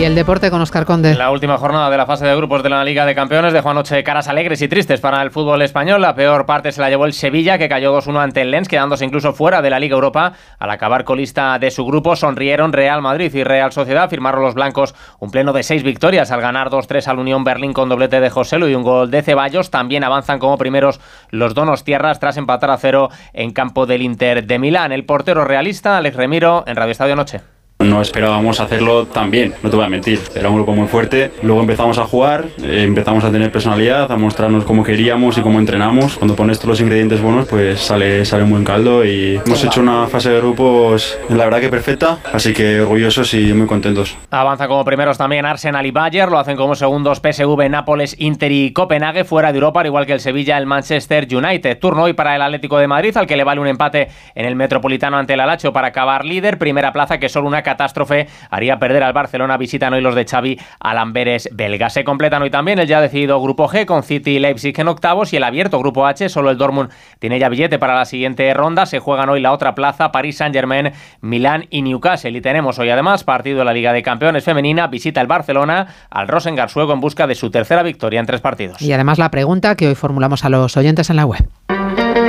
Y el deporte con Oscar Conde. La última jornada de la fase de grupos de la Liga de Campeones dejó anoche caras alegres y tristes para el fútbol español. La peor parte se la llevó el Sevilla, que cayó 2-1 ante el Lens, quedándose incluso fuera de la Liga Europa. Al acabar colista de su grupo, sonrieron Real Madrid y Real Sociedad. Firmaron los blancos un pleno de seis victorias al ganar 2-3 al Unión Berlín con doblete de José y un gol de Ceballos. También avanzan como primeros los donos tierras tras empatar a cero en campo del Inter de Milán. El portero realista, Alex Remiro, en Radio Estadio Noche. No esperábamos hacerlo tan bien, no te voy a mentir. Era un grupo muy fuerte. Luego empezamos a jugar, eh, empezamos a tener personalidad, a mostrarnos cómo queríamos y cómo entrenamos. Cuando pones todos los ingredientes buenos, pues sale, sale un buen caldo y hemos hecho una fase de grupos, la verdad que perfecta. Así que orgullosos y muy contentos. Avanza como primeros también Arsenal y Bayern, lo hacen como segundos PSV, Nápoles, Inter y Copenhague, fuera de Europa, al igual que el Sevilla, el Manchester United. Turno hoy para el Atlético de Madrid, al que le vale un empate en el Metropolitano ante el Alacho para acabar líder. Primera plaza que solo una catástrofe haría perder al Barcelona. Visitan hoy los de Xavi al Amberes belga. Se completan hoy también el ya decidido Grupo G con City y Leipzig en octavos y el abierto Grupo H. Solo el Dortmund tiene ya billete para la siguiente ronda. Se juegan hoy la otra plaza, París Saint-Germain, Milán y Newcastle. Y tenemos hoy además partido de la Liga de Campeones femenina. Visita el Barcelona al Rosengarsuego en busca de su tercera victoria en tres partidos. Y además la pregunta que hoy formulamos a los oyentes en la web.